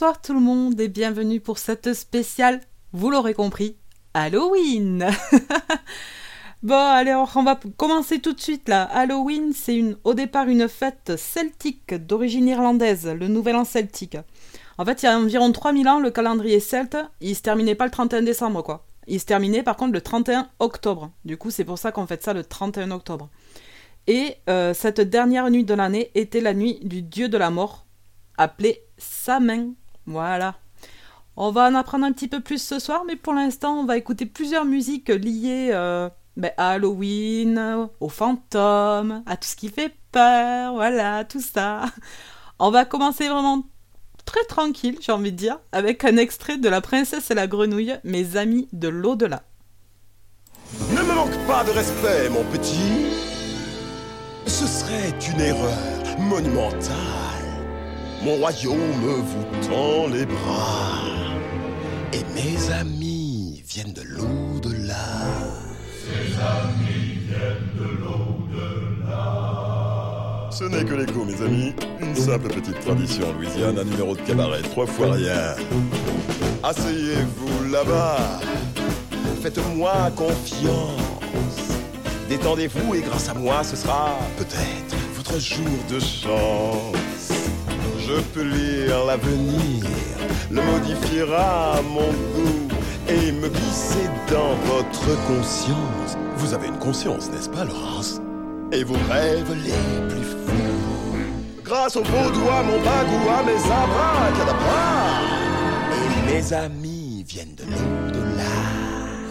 Bonsoir tout le monde et bienvenue pour cette spéciale, vous l'aurez compris, Halloween Bon, allez, on va commencer tout de suite là. Halloween, c'est une, au départ une fête celtique d'origine irlandaise, le nouvel an celtique. En fait, il y a environ 3000 ans, le calendrier celte, il se terminait pas le 31 décembre, quoi. Il se terminait par contre le 31 octobre. Du coup, c'est pour ça qu'on fait ça le 31 octobre. Et euh, cette dernière nuit de l'année était la nuit du dieu de la mort, appelé Samin. Voilà. On va en apprendre un petit peu plus ce soir, mais pour l'instant, on va écouter plusieurs musiques liées euh, ben, à Halloween, aux fantômes, à tout ce qui fait peur, voilà, tout ça. On va commencer vraiment très tranquille, j'ai envie de dire, avec un extrait de La princesse et la grenouille, mes amis de l'au-delà. Ne me manque pas de respect, mon petit. Ce serait une erreur monumentale mon royaume vous tend les bras. Et mes amis viennent de l'au-delà. Ses amis viennent de l'au-delà. Ce n'est que l'écho, mes amis. Une simple petite tradition en Louisiane, un numéro de cabaret, trois fois rien. Asseyez-vous là-bas. Faites-moi confiance. Détendez-vous et grâce à moi, ce sera peut-être votre jour de chance. Je peux lire l'avenir, le modifiera à mon goût et me glisser dans votre conscience. Vous avez une conscience, n'est-ce pas, Laurence? Et vos rêves les plus fous. Grâce au beau doigt, mon bagou, à mes abracadabras. Et mes amis viennent de l'au-delà.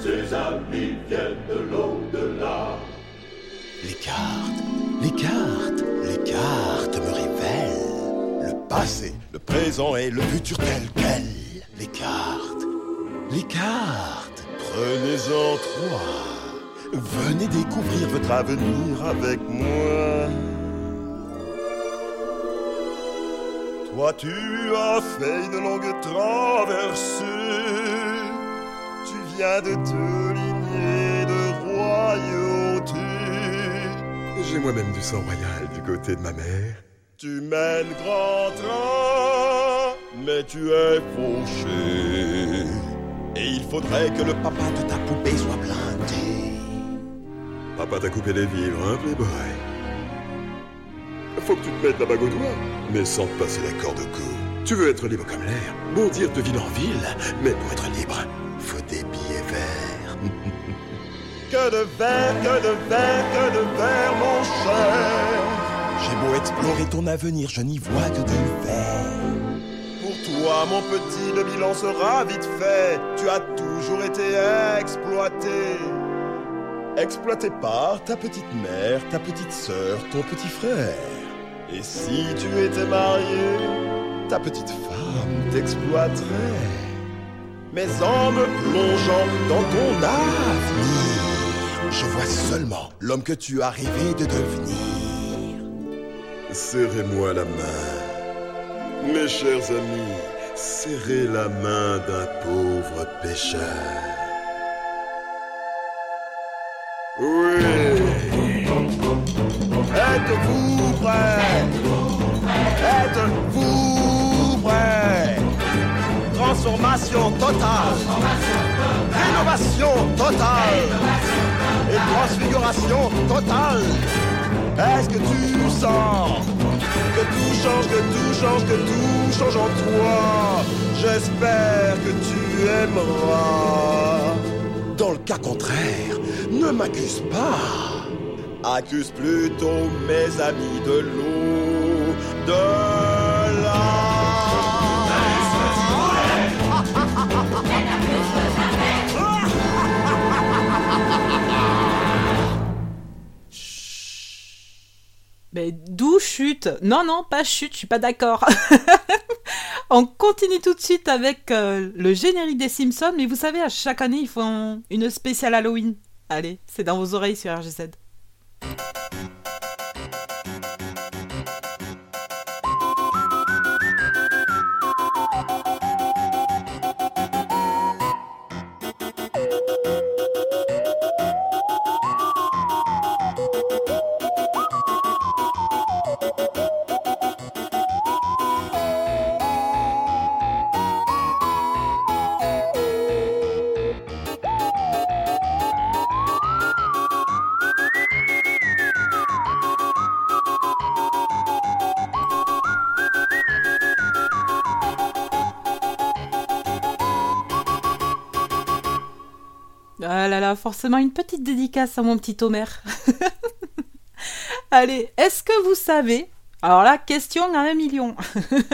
Ses amis viennent de l'au-delà. Les cartes, les cartes, les cartes me passé, le présent et le futur tel quel. Les cartes, les cartes, prenez-en trois. Venez découvrir votre avenir avec moi. Toi, tu as fait une longue traversée. Tu viens de te ligner de royauté. J'ai moi-même du sang royal du côté de ma mère. Tu mènes grand train, mais tu es fauché. Et il faudrait que le papa de ta poupée soit blindé. Papa t'a coupé les vivres, hein, Playboy? Faut que tu te mettes la bague au doigt, mais sans te passer la corde au cou. Tu veux être libre comme l'air, bondir de ville en ville, mais pour être libre, faut des billets verts. Que de verre, que de verre, que de verre, mon cher. Beau explorer ton avenir, je n'y vois que du verre. Pour toi, mon petit, le bilan sera vite fait. Tu as toujours été exploité. Exploité par ta petite mère, ta petite sœur, ton petit frère. Et si tu étais marié, ta petite femme t'exploiterait. Mais en me plongeant dans ton avenir, je vois seulement l'homme que tu as rêvé de devenir. Serrez-moi la main. Mes chers amis, serrez la main d'un pauvre pêcheur. Oui. Êtes-vous prêts? Êtes-vous prêts? Transformation totale. Rénovation totale. Et transfiguration totale. Est-ce que tu sens que tout change, que tout change, que tout change en toi? J'espère que tu aimeras. Dans le cas contraire, ne m'accuse pas. Accuse plutôt mes amis de l'eau, de Mais d'où chute Non, non, pas chute, je suis pas d'accord. On continue tout de suite avec euh, le générique des Simpsons, mais vous savez, à chaque année, ils font une spéciale Halloween. Allez, c'est dans vos oreilles sur RGZ. Ah là là, forcément une petite dédicace à mon petit Homer. Allez, est-ce que vous savez alors là, question à un million.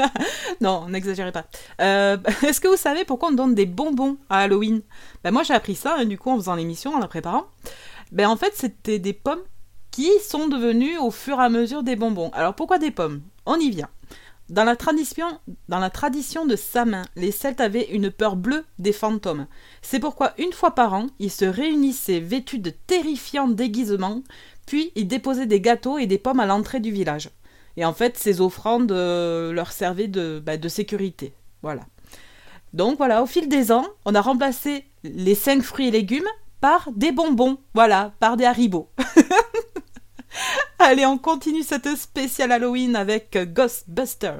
non, n'exagérez pas. Euh, Est-ce que vous savez pourquoi on donne des bonbons à Halloween? Ben Moi, j'ai appris ça, hein, du coup, en faisant l'émission, en la préparant. Ben, en fait, c'était des pommes qui sont devenues au fur et à mesure des bonbons. Alors, pourquoi des pommes? On y vient. Dans la, tradition, de Samin, les Celtes avaient une peur bleue des fantômes. C'est pourquoi, une fois par an, ils se réunissaient vêtus de terrifiants déguisements, puis ils déposaient des gâteaux et des pommes à l'entrée du village. Et en fait, ces offrandes euh, leur servaient de, bah, de sécurité. Voilà. Donc voilà, au fil des ans, on a remplacé les cinq fruits et légumes par des bonbons. Voilà, par des haribots. Allez, on continue cette spéciale Halloween avec Ghostbuster.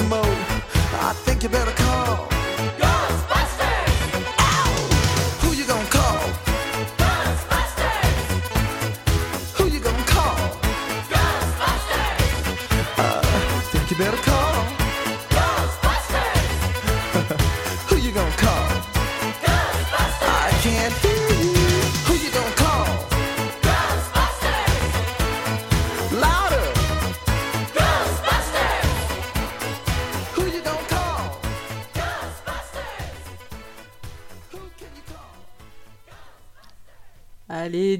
smoke.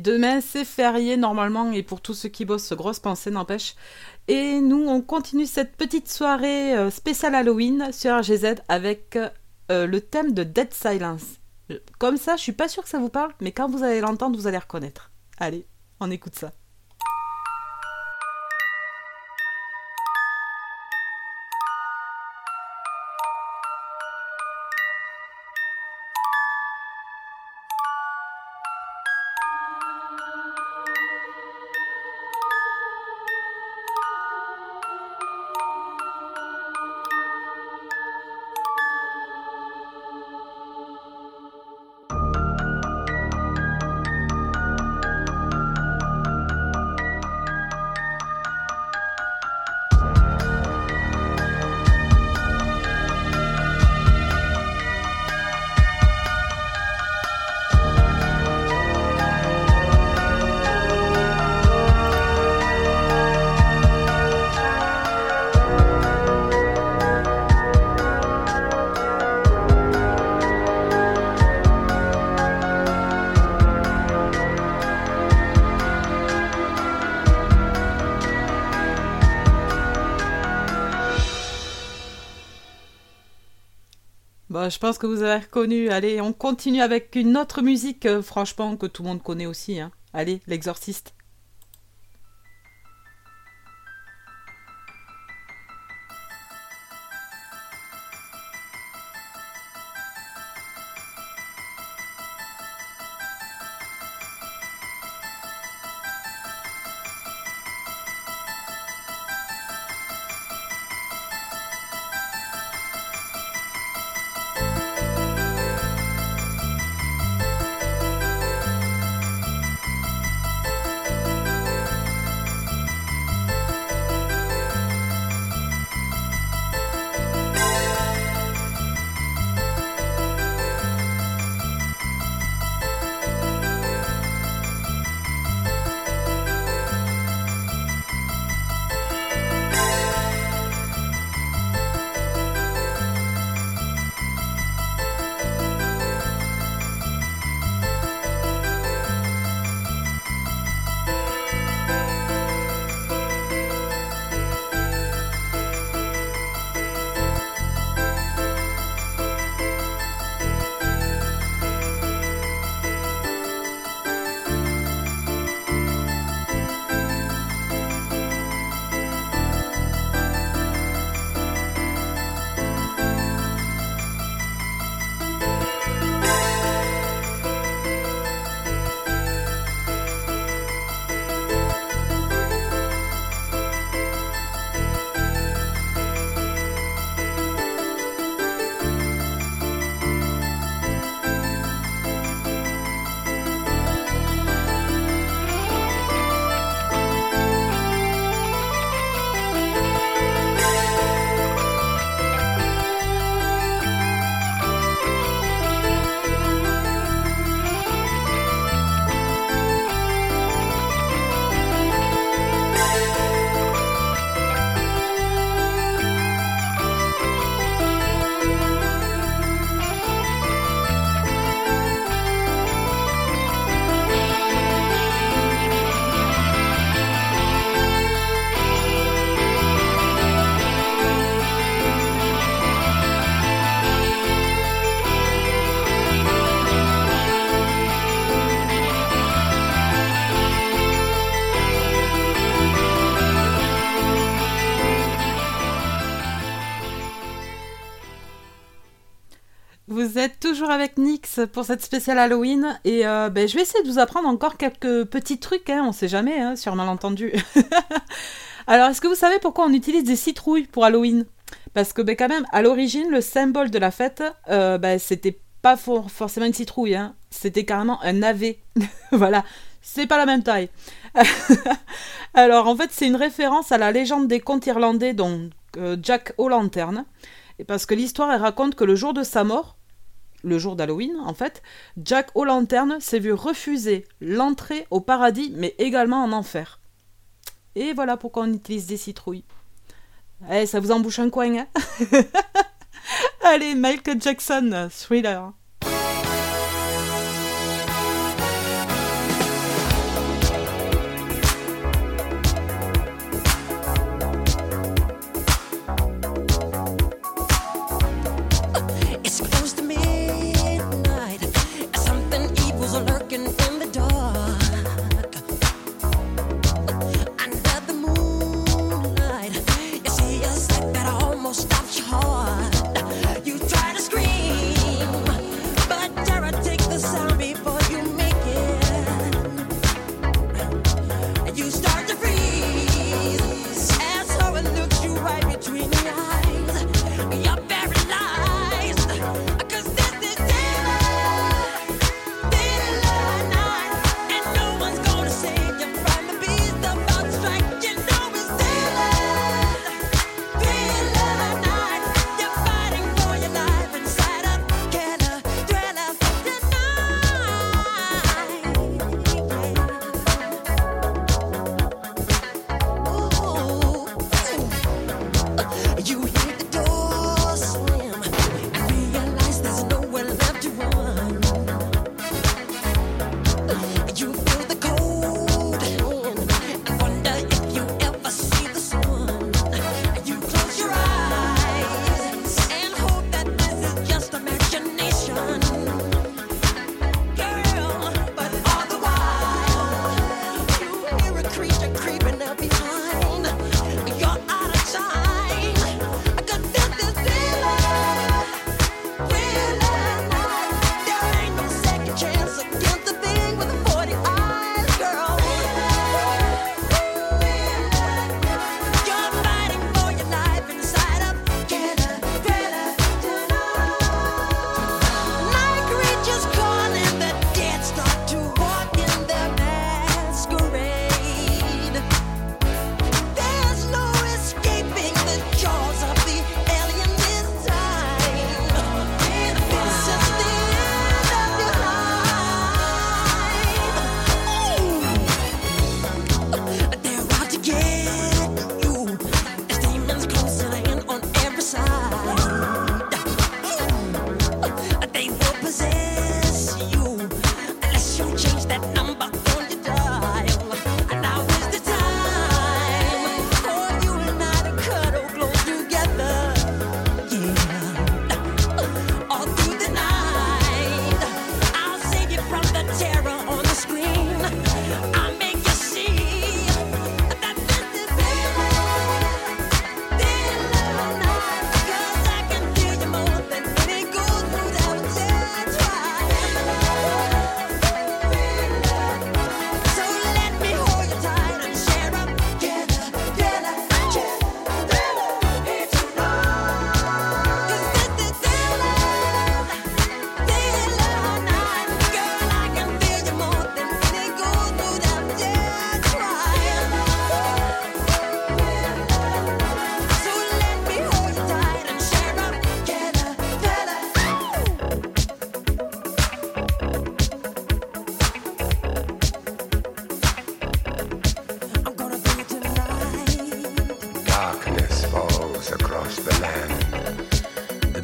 demain c'est férié normalement et pour tous ceux qui bossent, grosse pensée n'empêche. Et nous on continue cette petite soirée euh, spéciale Halloween sur RGZ avec euh, le thème de Dead Silence. Euh, comme ça, je suis pas sûre que ça vous parle, mais quand vous allez l'entendre, vous allez reconnaître. Allez, on écoute ça. Bah, je pense que vous avez reconnu. Allez, on continue avec une autre musique, euh, franchement, que tout le monde connaît aussi. Hein. Allez, l'exorciste. Toujours avec Nix pour cette spéciale Halloween et euh, ben, je vais essayer de vous apprendre encore quelques petits trucs, hein, on sait jamais, hein, sur malentendu. Alors, est-ce que vous savez pourquoi on utilise des citrouilles pour Halloween? Parce que ben, quand même, à l'origine, le symbole de la fête, euh, ben, c'était pas for- forcément une citrouille, hein, c'était carrément un navet. voilà, c'est pas la même taille. Alors, en fait, c'est une référence à la légende des contes irlandais, dont euh, Jack O'Lantern. Et parce que l'histoire, elle raconte que le jour de sa mort, le jour d'Halloween en fait, Jack O'Lantern s'est vu refuser l'entrée au paradis, mais également en enfer. Et voilà pourquoi on utilise des citrouilles. Eh, ça vous embouche un coin, hein? Allez, Michael Jackson, thriller.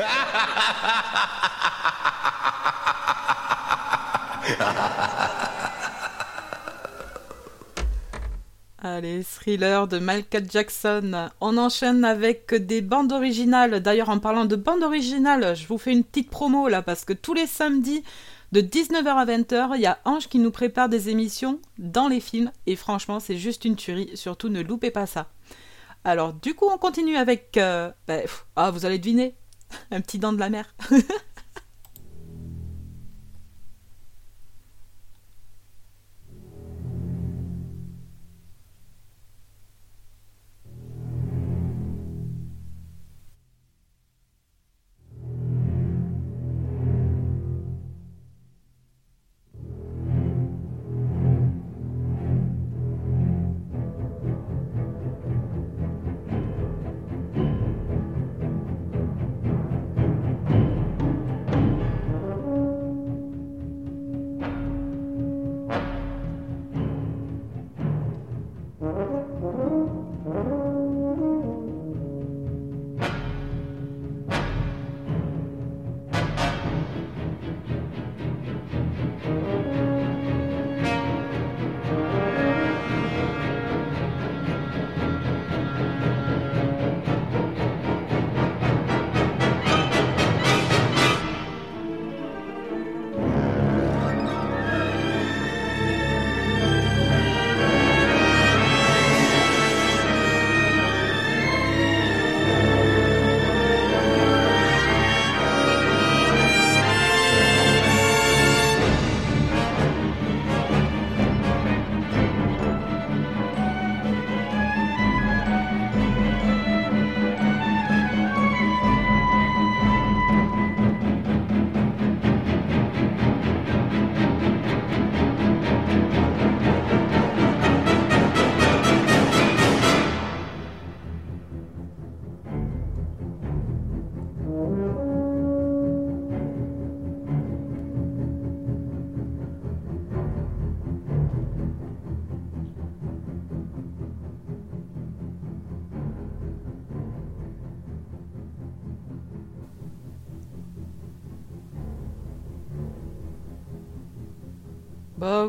Allez, thriller de Michael Jackson. On enchaîne avec des bandes originales. D'ailleurs, en parlant de bandes originales, je vous fais une petite promo là, parce que tous les samedis, de 19h à 20h, il y a Ange qui nous prépare des émissions dans les films. Et franchement, c'est juste une tuerie. Surtout, ne loupez pas ça. Alors, du coup, on continue avec. euh, pff, ah, vous allez deviner. Un petit dent de la mer.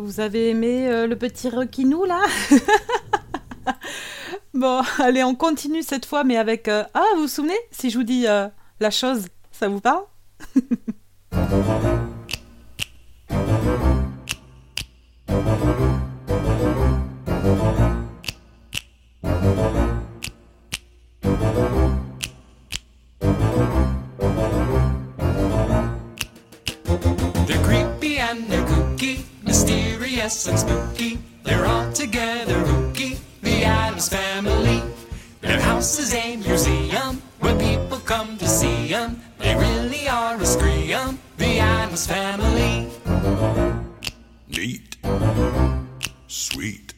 Vous avez aimé euh, le petit requinou là Bon, allez, on continue cette fois, mais avec... euh, Ah, vous vous souvenez Si je vous dis euh, la chose, ça vous parle? rookie, the Adams family. Their house is a museum where people come to see 'em. They really are a scream, the Adams family. Neat. Sweet.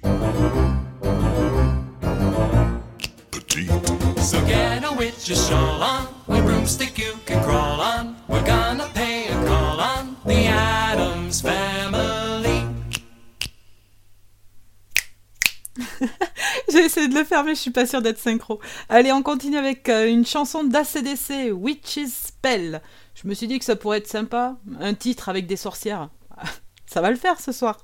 Petite. So get a witch's shawl on, a broomstick you can crawl on. We're gonna pay a call on the Adams family. J'ai essayé de le faire, mais je suis pas sûre d'être synchro. Allez, on continue avec euh, une chanson d'ACDC, Witch's Spell. Je me suis dit que ça pourrait être sympa, un titre avec des sorcières. Ça va le faire ce soir.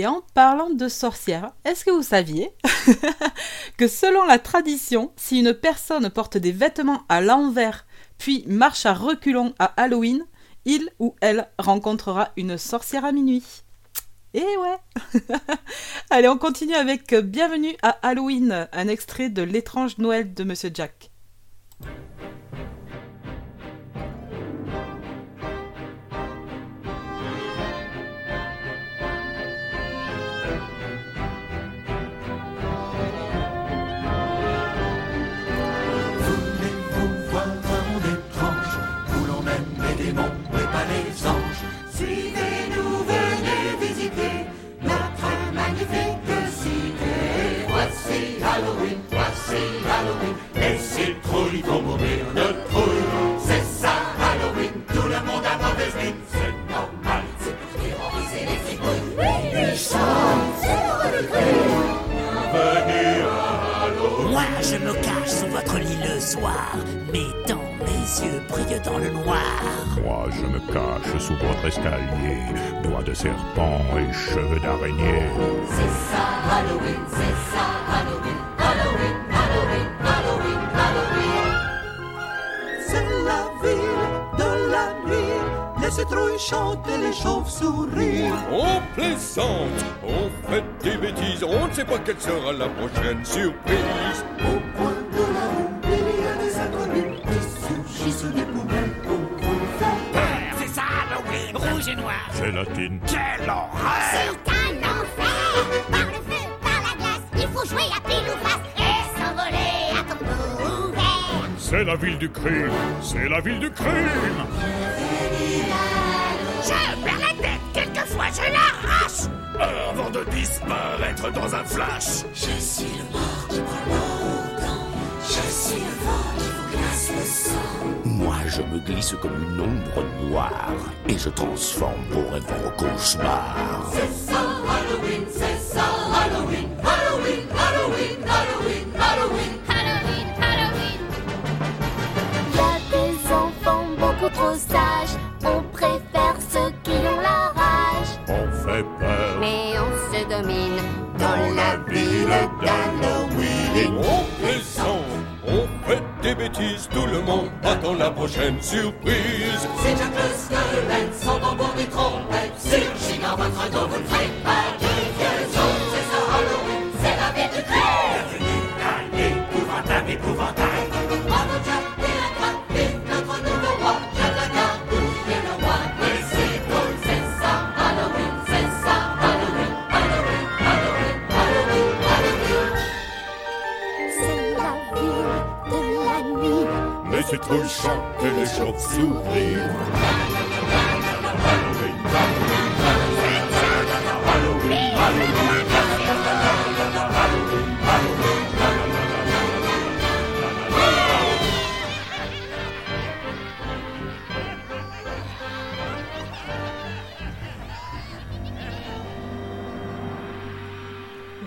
Et en parlant de sorcières, est-ce que vous saviez que selon la tradition, si une personne porte des vêtements à l'envers puis marche à reculons à Halloween, il ou elle rencontrera une sorcière à minuit? Eh ouais Allez, on continue avec Bienvenue à Halloween, un extrait de L'étrange Noël de Monsieur Jack. Le soir, mais dans mes yeux brillent dans le noir. Moi, je me cache sous votre escalier, doigts de serpent et cheveux d'araignée. C'est ça Halloween, c'est ça Halloween, Halloween, Halloween, Halloween, Halloween. C'est la ville de la nuit. Les citrouilles chantent et les chauves-souris. On plaisante, on fait des bêtises, on ne sait pas quelle sera la prochaine surprise. Au coin de la rue, surgissent des poubelles pour C'est ça, Halloween, rouge et noir. Gélatine. Quelle horreur C'est un enfer Par le feu, par la glace, il faut jouer à pile ou face et s'envoler à tombeau ouvert. C'est la ville du crime. C'est la ville du crime. Je perds la tête, quelquefois je l'arrache Avant de disparaître dans un flash. Je suis le mort qui prend l'eau Je suis le vent qui Moi, je me glisse comme une ombre noire et je transforme vos rêves en cauchemars. C'est ça Halloween, c'est ça Halloween, Halloween, Halloween, Halloween, Halloween. Halloween, Halloween. Y a des enfants beaucoup trop sages. On préfère ceux qui ont la rage. On fait peur. Mais on se domine Dans la ville d'Halloween. Bêtises, tout le monde attend la prochaine surprise. C'est Jack le squelette, sans tambour ni trompette. Surgit dans votre Les citrouilles chantent les chauves-souris.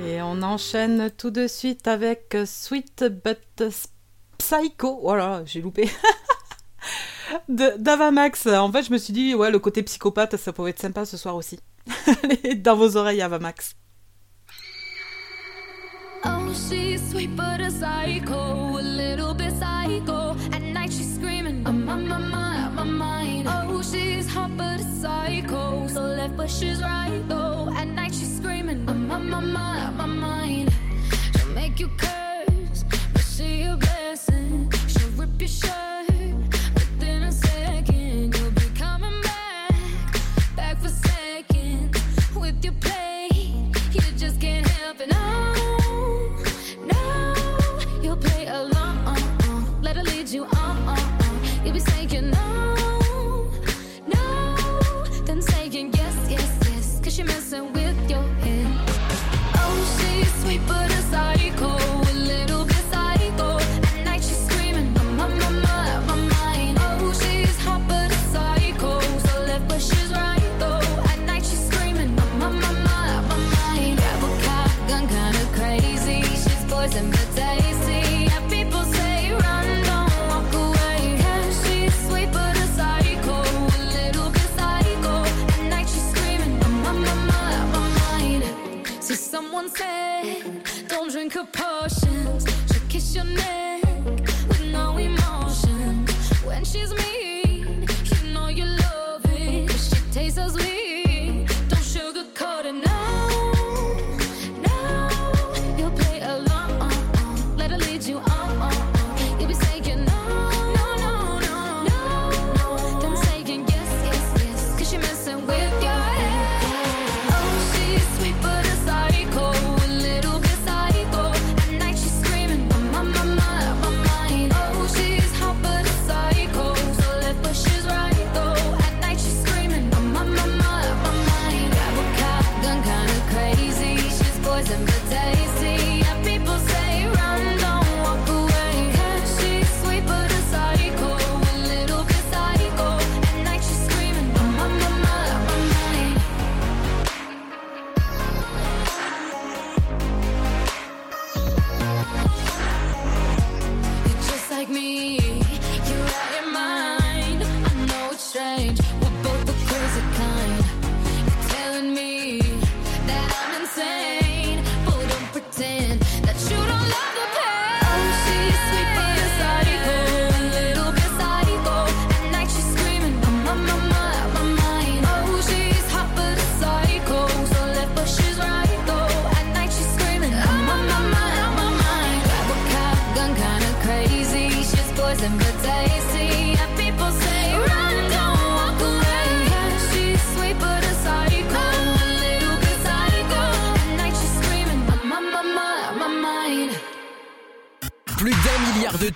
Et on enchaîne tout de suite avec Sweet But Psycho. Voilà, j'ai loupé. D'Avamax. En fait, je me suis dit, ouais, le côté psychopathe, ça pourrait être sympa ce soir aussi. Dans vos oreilles, Avamax. Oh, she's sweet but a psycho, a little bit psycho. At night she's screaming, I'm on my mind, my mind. Oh, she's hot but a psycho, so left but she's right though. At night she's screaming, I'm on my mind, my mind. She'll make you curse, but she a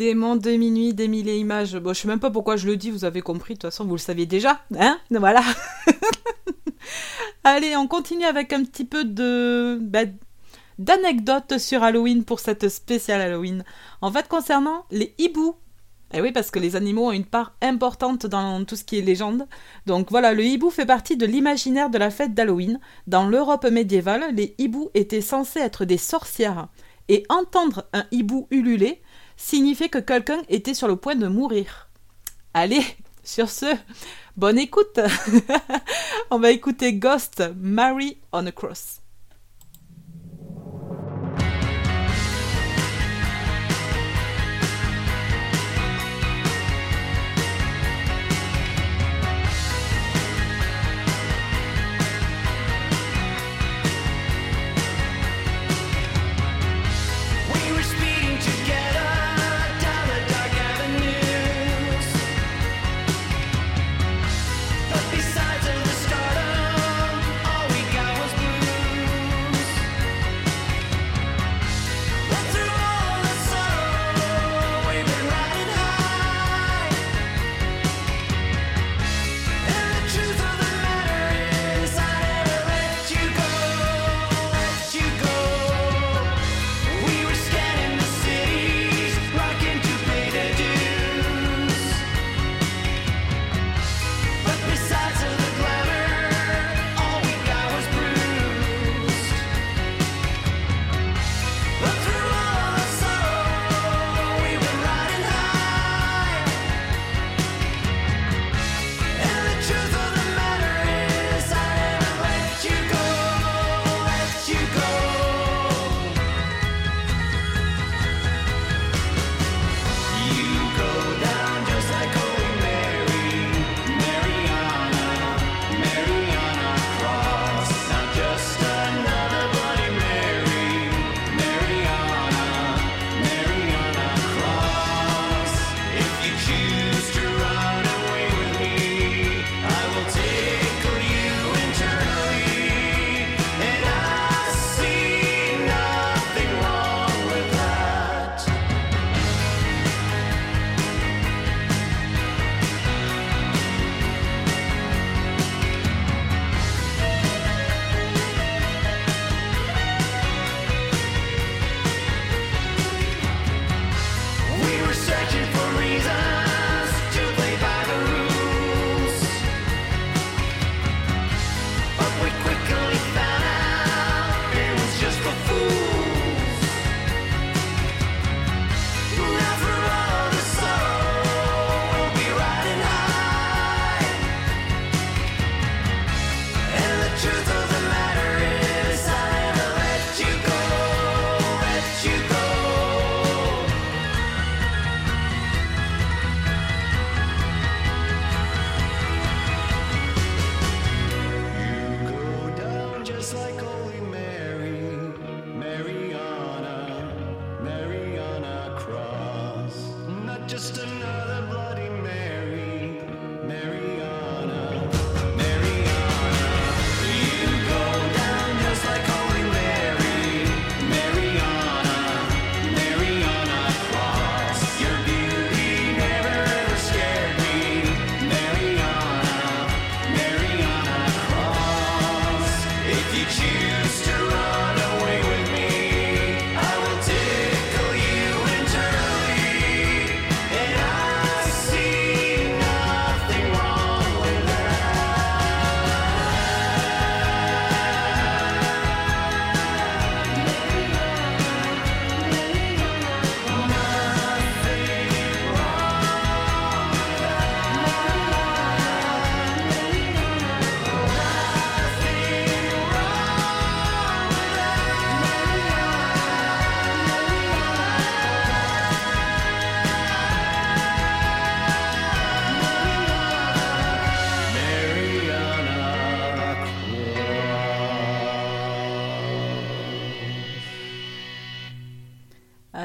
Les démons de minuit et images. Bon, je sais même pas pourquoi je le dis, vous avez compris, de toute façon, vous le saviez déjà, hein Voilà. Allez, on continue avec un petit peu de bah, d'anecdotes sur Halloween pour cette spéciale Halloween. En fait, concernant les hiboux. Et oui, parce que les animaux ont une part importante dans tout ce qui est légende. Donc voilà, le hibou fait partie de l'imaginaire de la fête d'Halloween. Dans l'Europe médiévale, les hiboux étaient censés être des sorcières. Et entendre un hibou ululer signifiait que quelqu'un était sur le point de mourir. Allez, sur ce, bonne écoute On va écouter Ghost, Mary on a Cross.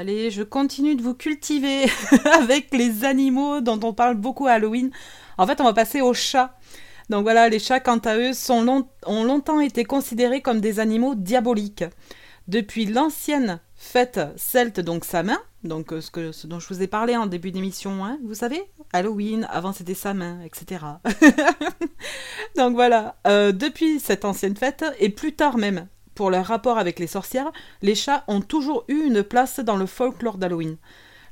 Allez, je continue de vous cultiver avec les animaux dont on parle beaucoup à Halloween. En fait, on va passer aux chats. Donc voilà, les chats, quant à eux, ont longtemps été considérés comme des animaux diaboliques. Depuis l'ancienne fête celte, donc Samin, donc euh, ce, dont je vous ai parlé en début d'émission, hein, vous savez, Halloween, avant c'était sa main, etc. donc voilà, euh, depuis cette ancienne fête, et plus tard même, pour leur rapport avec les sorcières, les chats ont toujours eu une place dans le folklore d'Halloween.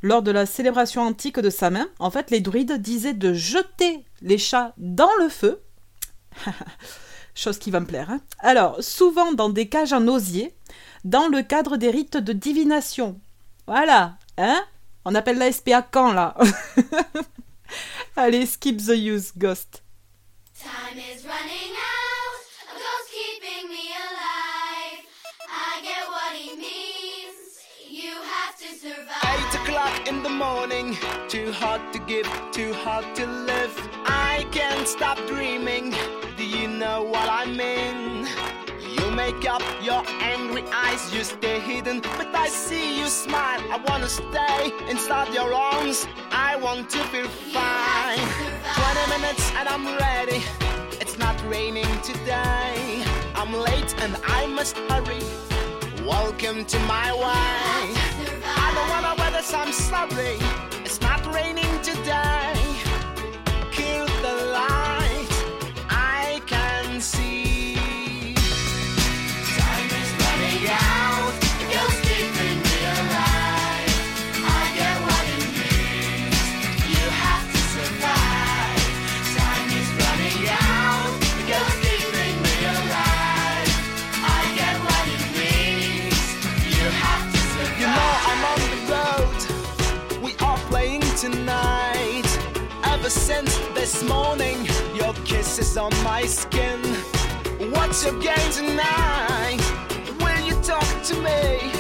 Lors de la célébration antique de sa main, en fait, les druides disaient de jeter les chats dans le feu. Chose qui va me plaire. hein. Alors, souvent dans des cages en osier, dans le cadre des rites de divination. Voilà, hein On appelle la SPA quand, là? Allez, skip the use, Ghost. Time is running in the morning, too hard to give, too hard to live. I can't stop dreaming. Do you know what I mean? You make up your angry eyes, you stay hidden, but I see you smile. I wanna stay inside your arms. I want to feel fine. 20 minutes and I'm ready. It's not raining today. I'm late and I must hurry. Welcome to my way. I don't wanna this, I'm sorry. It's not raining today. Tonight. Ever since this morning, your kiss is on my skin. What's your game tonight? Will you talk to me?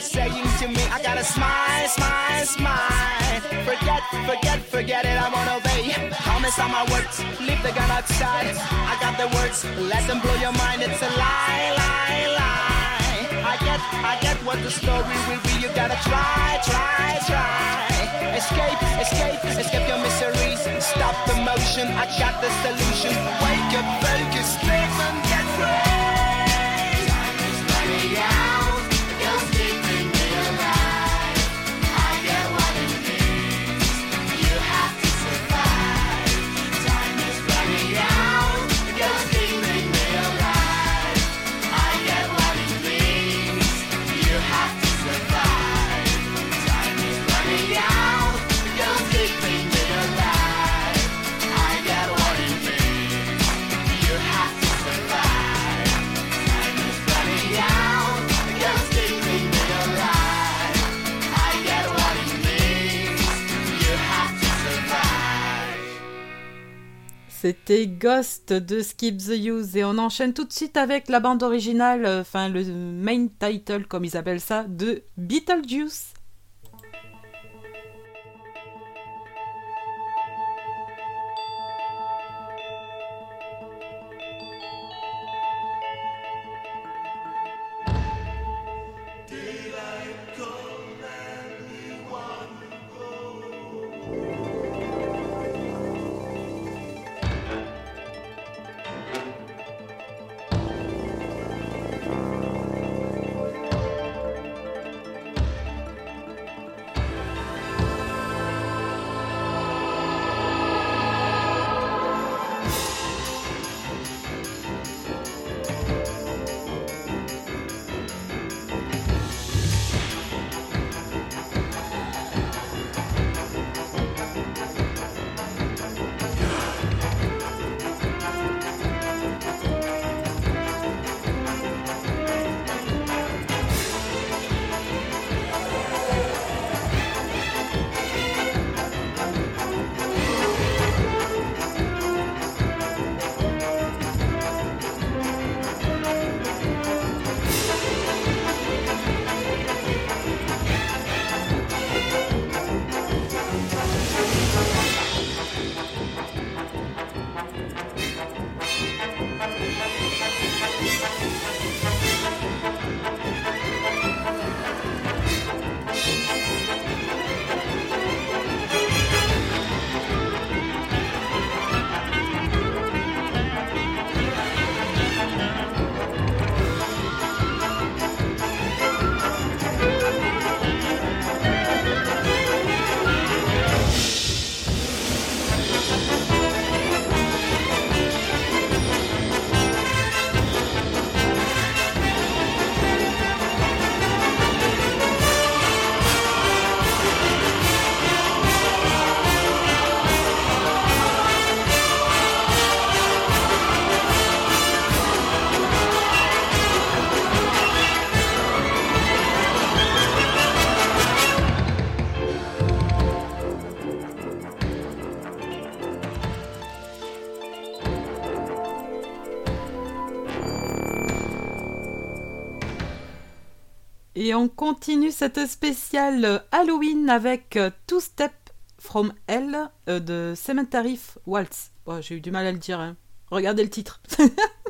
Saying to me. I gotta smile, smile, smile. Forget, forget, forget it. I won't obey. Promise on my words. Leave the gun outside. I got the words. Let them blow your mind. It's a lie, lie, lie. I get, I get what the story will be. You gotta try, try, try. Escape, escape, escape your miseries. Stop the motion. I got the solution. Wake up, focus, live and get free. C'était Ghost de Skip the Use et on enchaîne tout de suite avec la bande originale, euh, enfin le main title comme ils appellent ça, de Beetlejuice. On continue cette spéciale Halloween avec Two Step from Hell euh, de Cemetery Waltz. Oh, J'ai eu du mal à le dire. hein. Regardez le titre.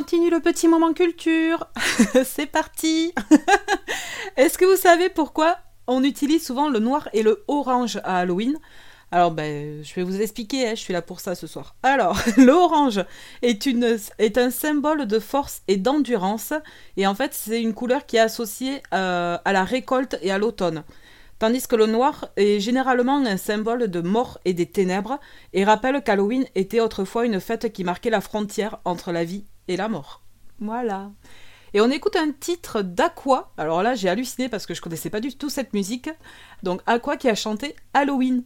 continue le petit moment culture. C'est parti. Est-ce que vous savez pourquoi on utilise souvent le noir et le orange à Halloween? Alors, ben, je vais vous expliquer, hein, je suis là pour ça ce soir. Alors, le orange est, est un symbole de force et d'endurance. Et en fait, c'est une couleur qui est associée euh, à la récolte et à l'automne. Tandis que le noir est généralement un symbole de mort et des ténèbres et rappelle qu'Halloween était autrefois une fête qui marquait la frontière entre la vie et la mort. Voilà. Et on écoute un titre d'Aqua. Alors là, j'ai halluciné parce que je connaissais pas du tout cette musique. Donc Aqua qui a chanté Halloween.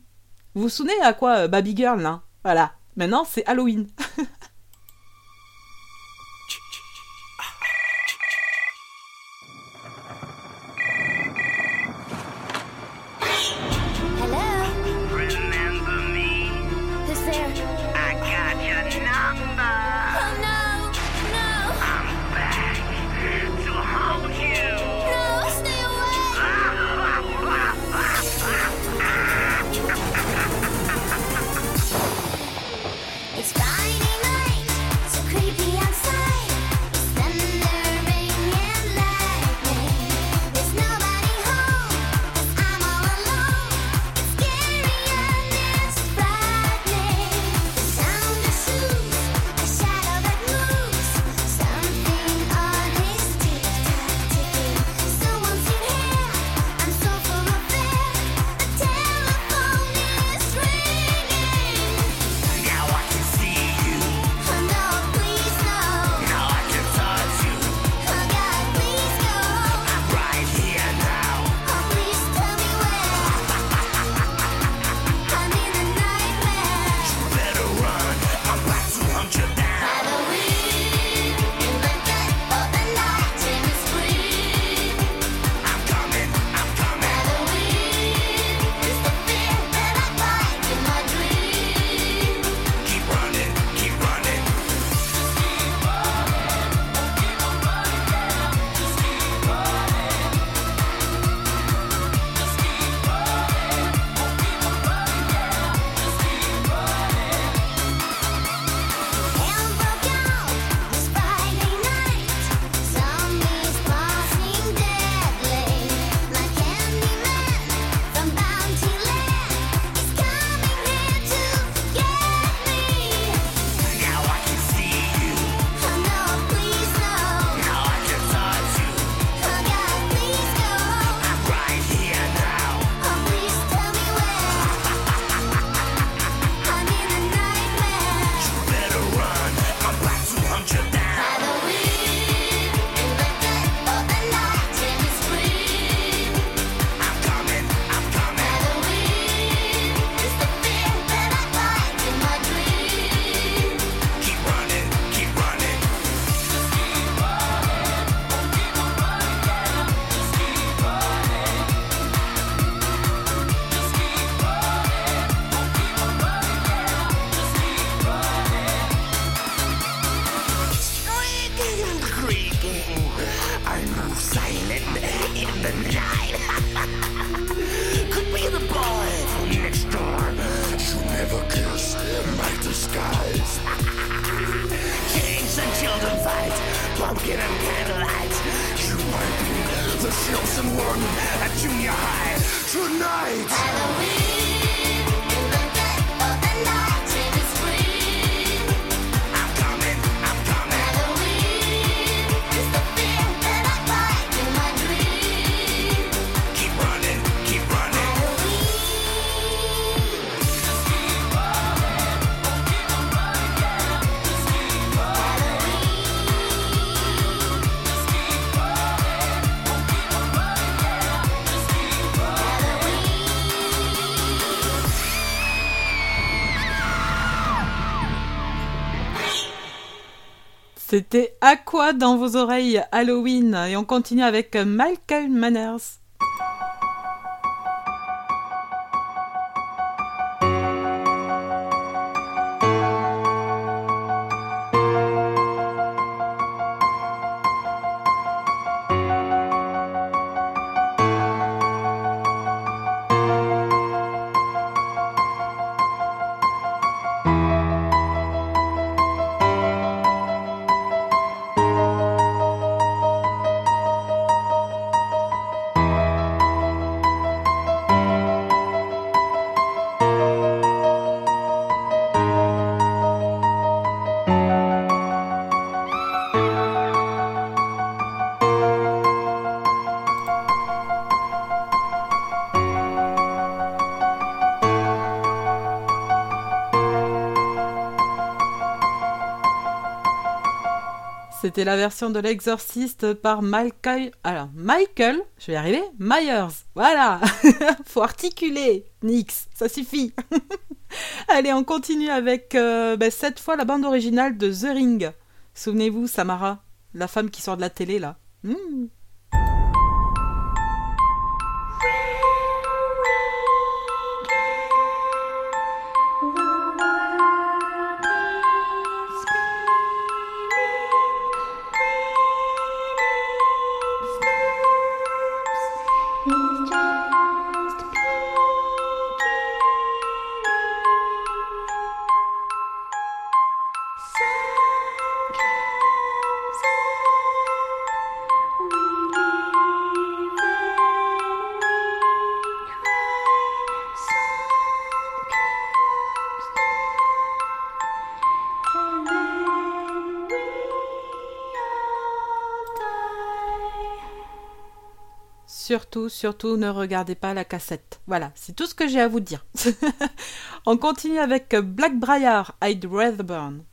Vous vous souvenez à quoi Baby Girl là Voilà. Maintenant, c'est Halloween. C'était à quoi dans vos oreilles Halloween Et on continue avec Michael Manners. C'était la version de l'exorciste par Michael. Alors, Michael, je vais y arriver, Myers. Voilà Faut articuler, Nix, ça suffit Allez, on continue avec euh, ben, cette fois la bande originale de The Ring. Souvenez-vous, Samara, la femme qui sort de la télé là. Hmm. Surtout, surtout, ne regardez pas la cassette. Voilà, c'est tout ce que j'ai à vous dire. On continue avec Blackbriar, I'd Rather Burn.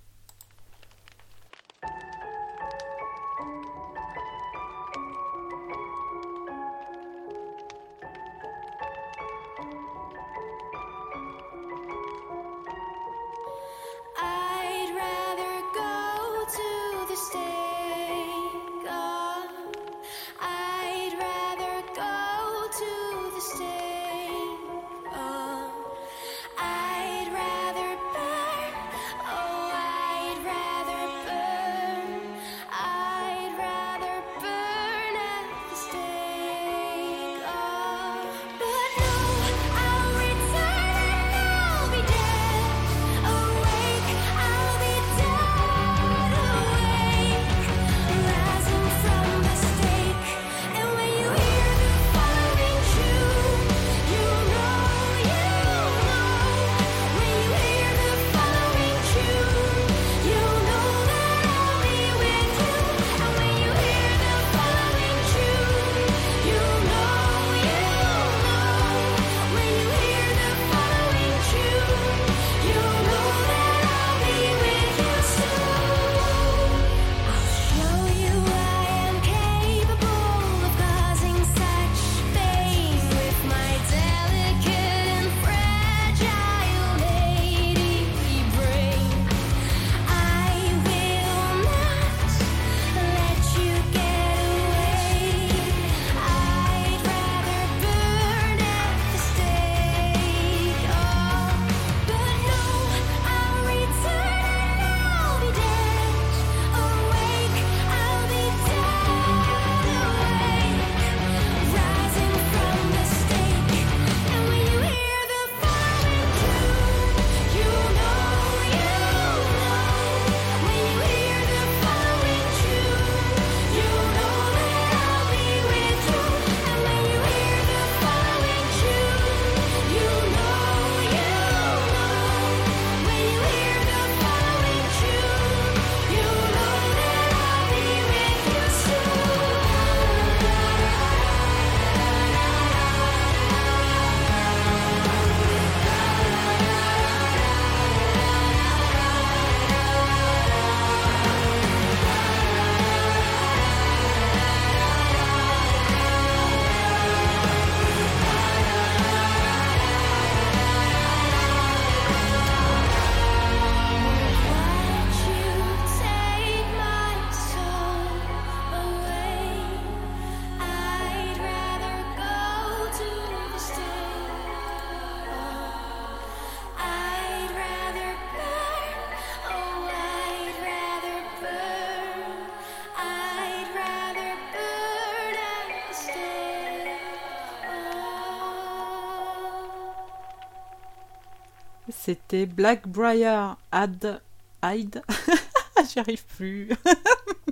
C'était Blackbriar Ad Hyde. J'y arrive plus.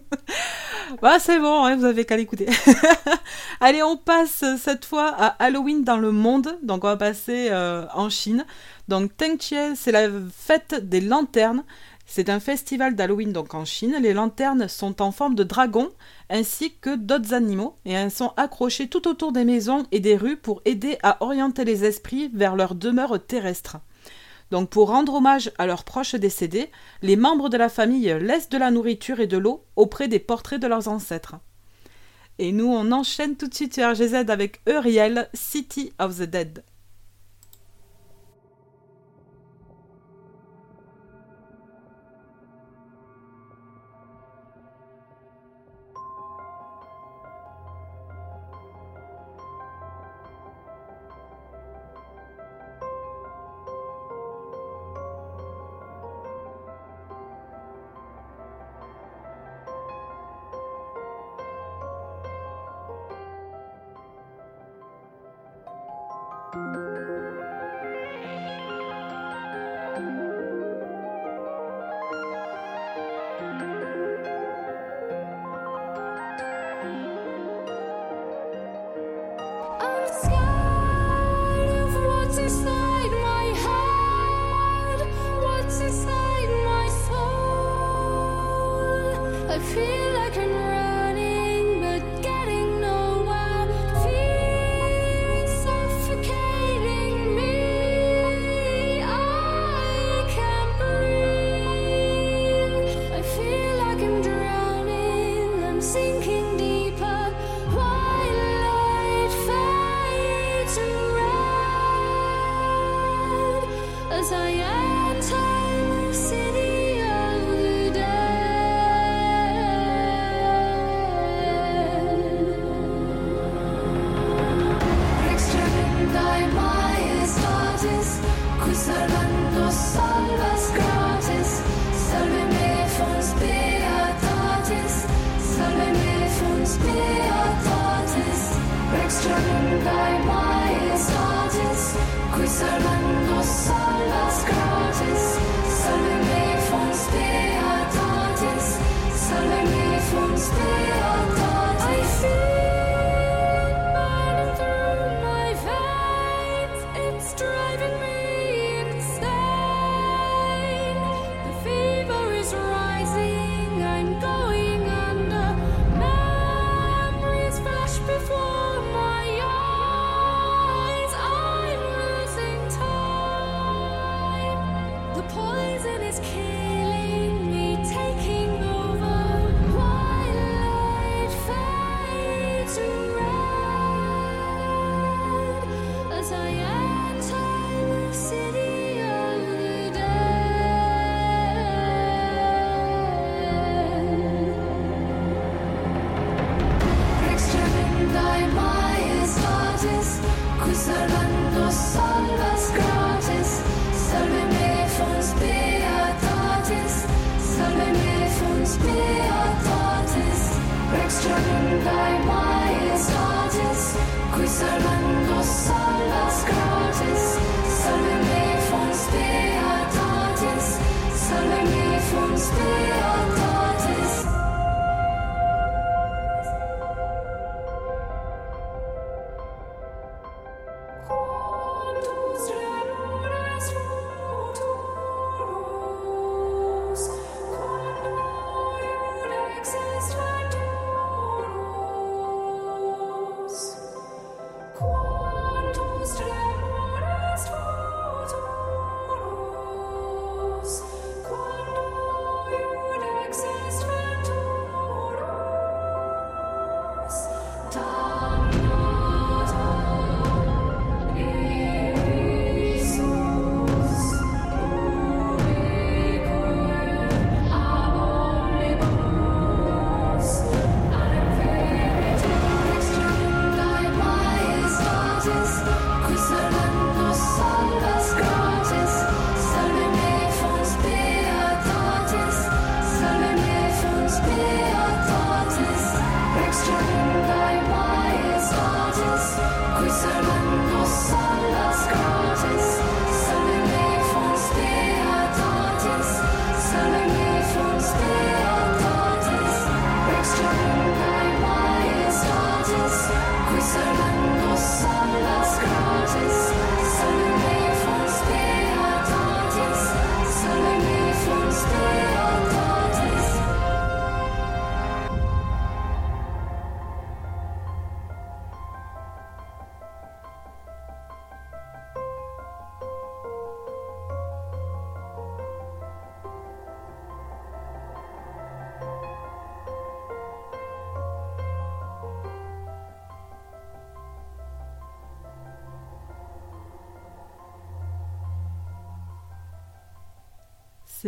bah c'est bon, hein, vous avez qu'à l'écouter. Allez, on passe cette fois à Halloween dans le monde. Donc on va passer euh, en Chine. Donc Tengchie, c'est la fête des lanternes. C'est un festival d'Halloween donc en Chine. Les lanternes sont en forme de dragon ainsi que d'autres animaux et elles sont accrochées tout autour des maisons et des rues pour aider à orienter les esprits vers leur demeure terrestre. Donc pour rendre hommage à leurs proches décédés, les membres de la famille laissent de la nourriture et de l'eau auprès des portraits de leurs ancêtres. Et nous on enchaîne tout de suite sur RGZ avec Uriel, City of the Dead.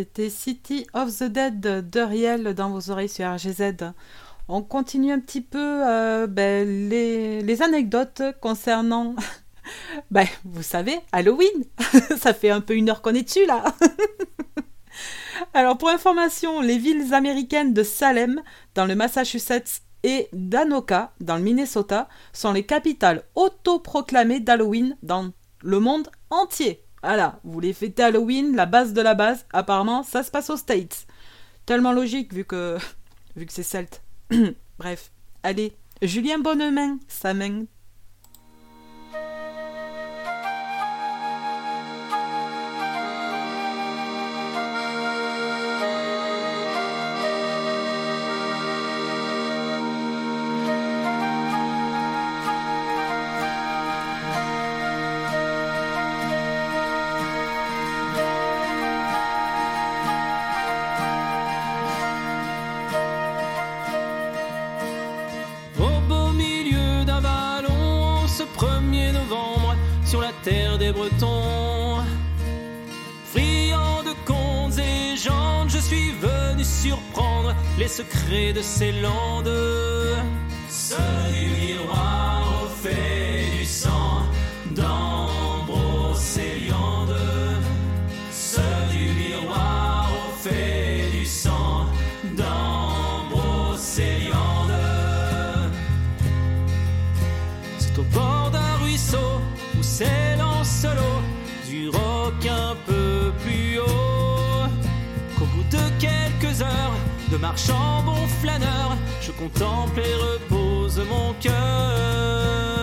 c'était City of the Dead d'Uriel dans vos oreilles sur RGZ. On continue un petit peu euh, ben, les, anecdotes concernant, ben, vous savez, Halloween. Ça fait un peu une heure qu'on est dessus là. Alors pour information, les villes américaines de Salem, dans le Massachusetts, et d'Anoka, dans le Minnesota, sont les capitales autoproclamées d'Halloween dans le monde entier. Ah voilà, vous voulez fêter Halloween, la base de la base, apparemment, ça se passe aux States. Tellement logique vu que vu que c'est celte. Bref, allez, Julien Bonnemain, sa main secrets de ces landes. de marchand bon flâneur, je contemple et repose mon cœur.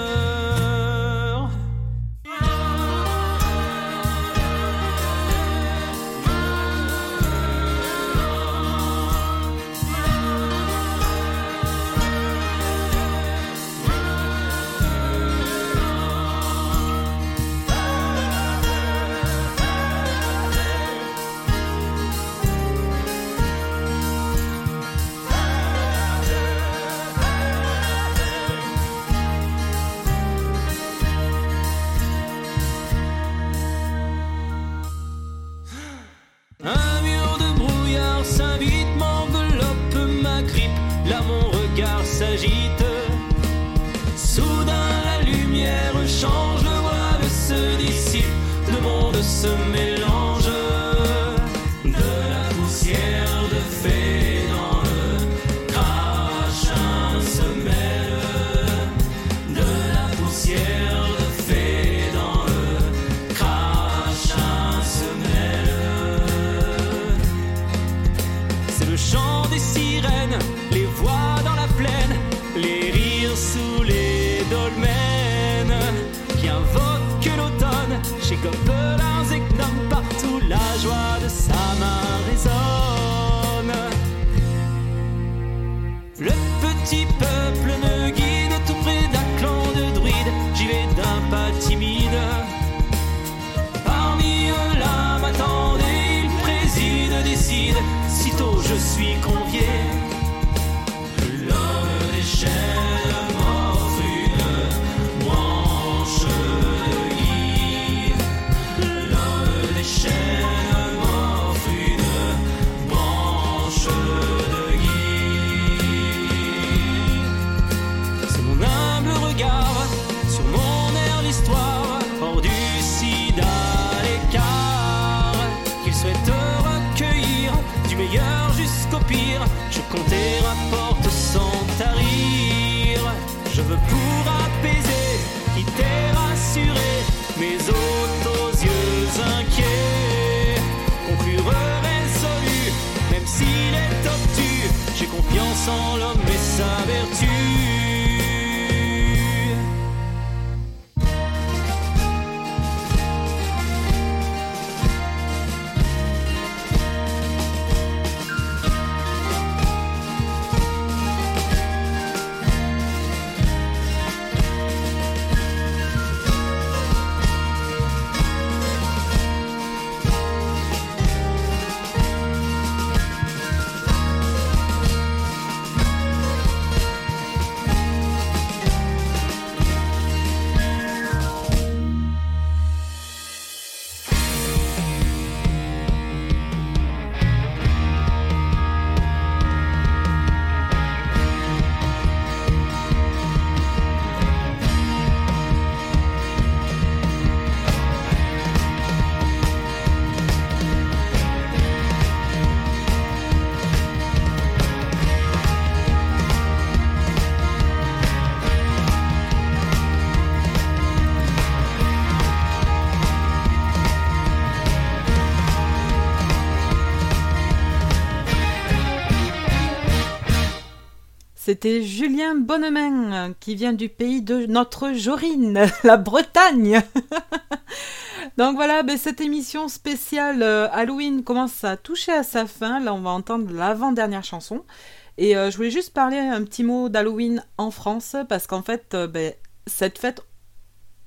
C'était Julien Bonnemain euh, qui vient du pays de notre Jorine, la Bretagne. Donc voilà, ben, cette émission spéciale euh, Halloween commence à toucher à sa fin. Là, on va entendre l'avant-dernière chanson. Et euh, je voulais juste parler un petit mot d'Halloween en France parce qu'en fait, euh, ben, cette fête,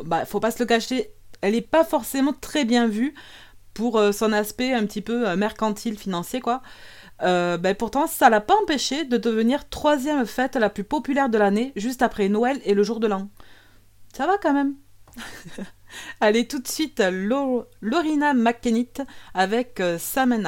bah, faut pas se le cacher, elle n'est pas forcément très bien vue pour son aspect un petit peu mercantile, financier, quoi. Euh, ben, pourtant, ça l'a pas empêché de devenir troisième fête la plus populaire de l'année, juste après Noël et le jour de l'an. Ça va quand même. Allez, tout de suite, Lo- Lorina McKennitt avec euh, Sam and.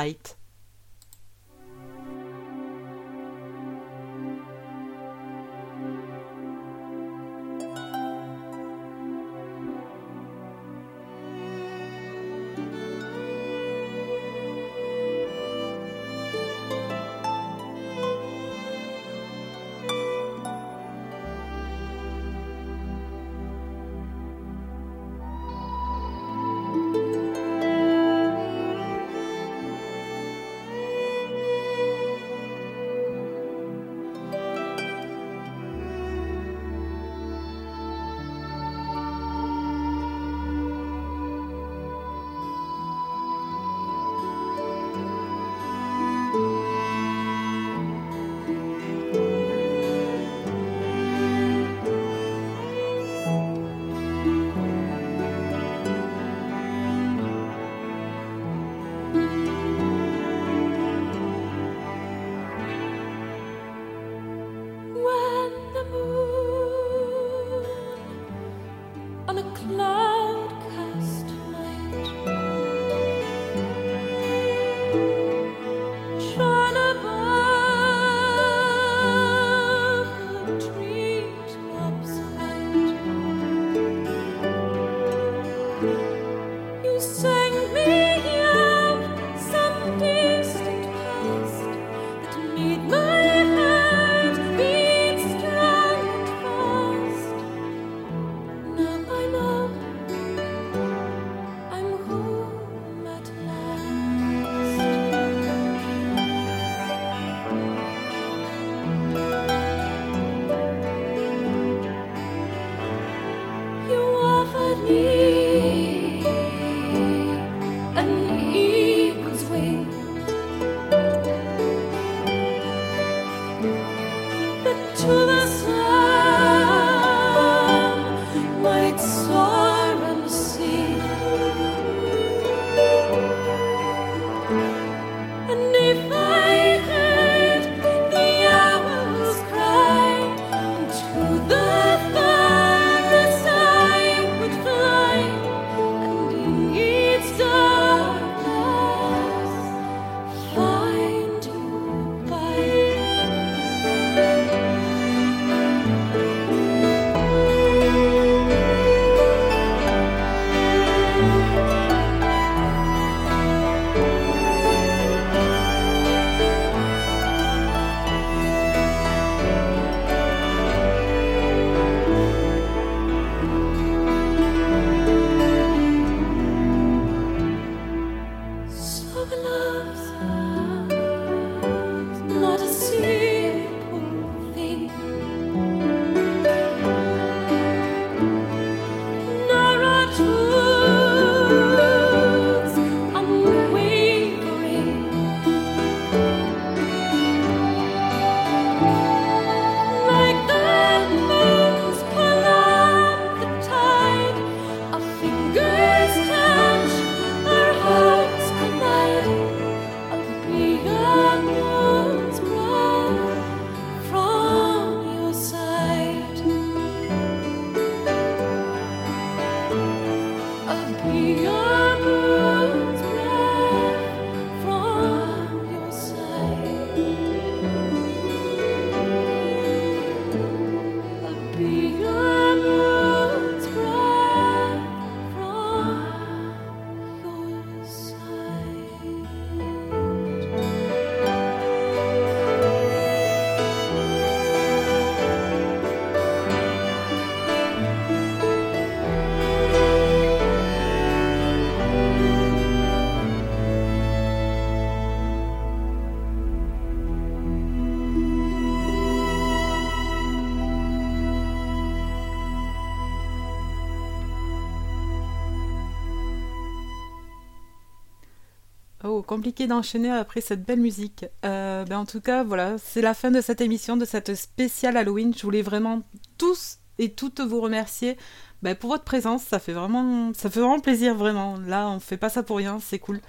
Compliqué d'enchaîner après cette belle musique. Euh, ben en tout cas, voilà, c'est la fin de cette émission, de cette spéciale Halloween. Je voulais vraiment tous et toutes vous remercier ben, pour votre présence. Ça fait vraiment, ça fait vraiment plaisir, vraiment. Là, on fait pas ça pour rien, c'est cool.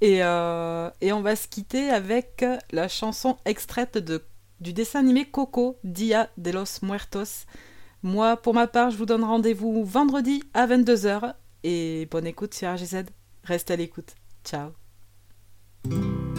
Et, euh, et on va se quitter avec la chanson extraite de, du dessin animé Coco, Dia de los Muertos. Moi, pour ma part, je vous donne rendez-vous vendredi à 22h. Et bonne écoute sur RGZ. Restez à l'écoute. Ciao. Et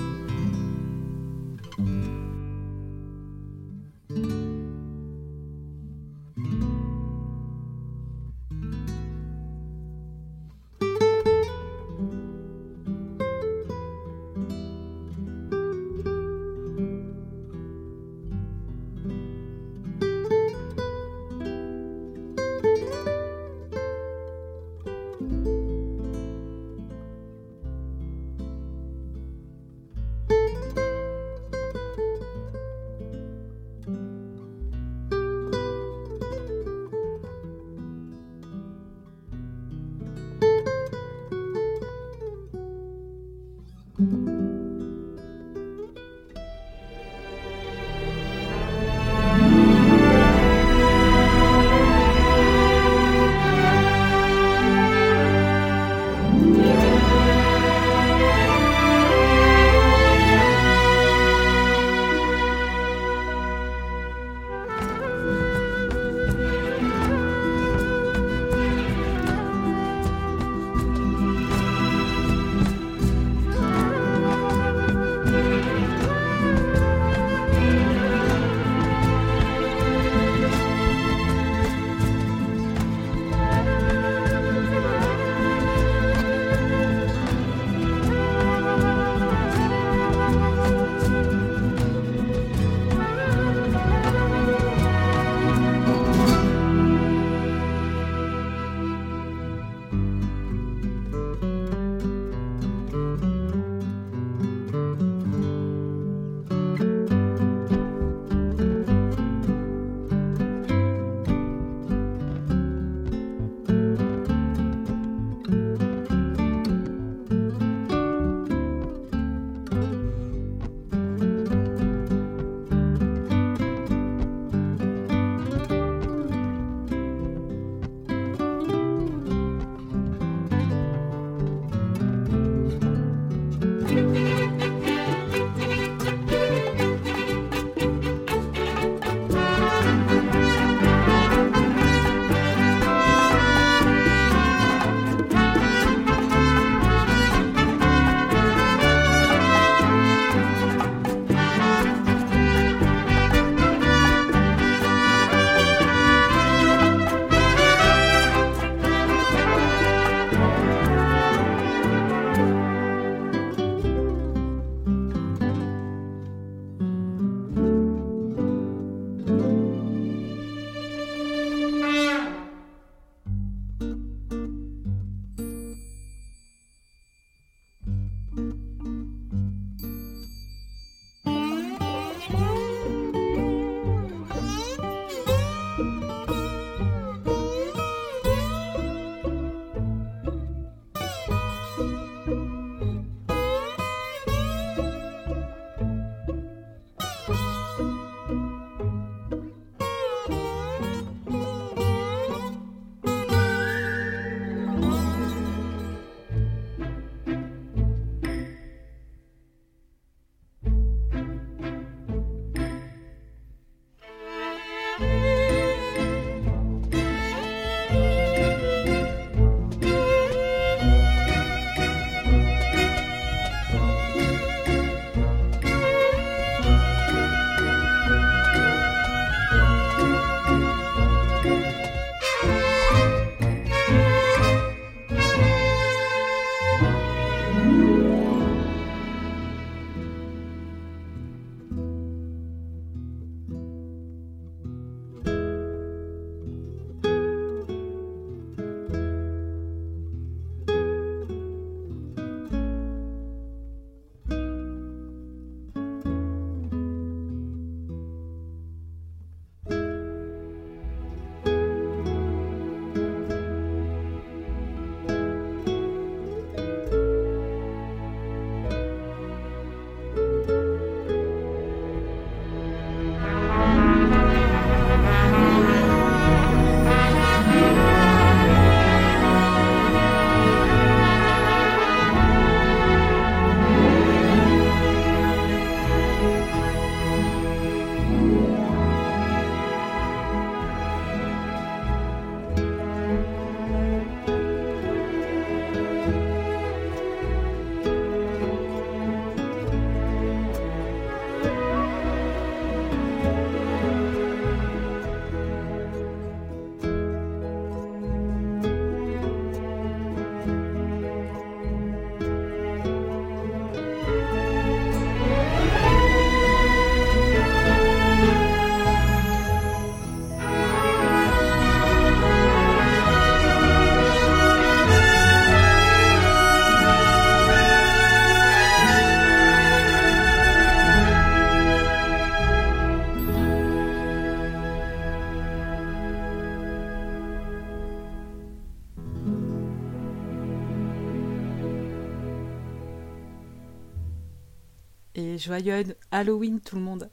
joyeux Halloween tout le monde.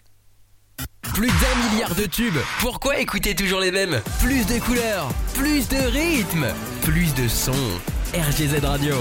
Plus d'un milliard de tubes. Pourquoi écouter toujours les mêmes? Plus de couleurs, plus de rythme, plus de sons. RGZ Radio.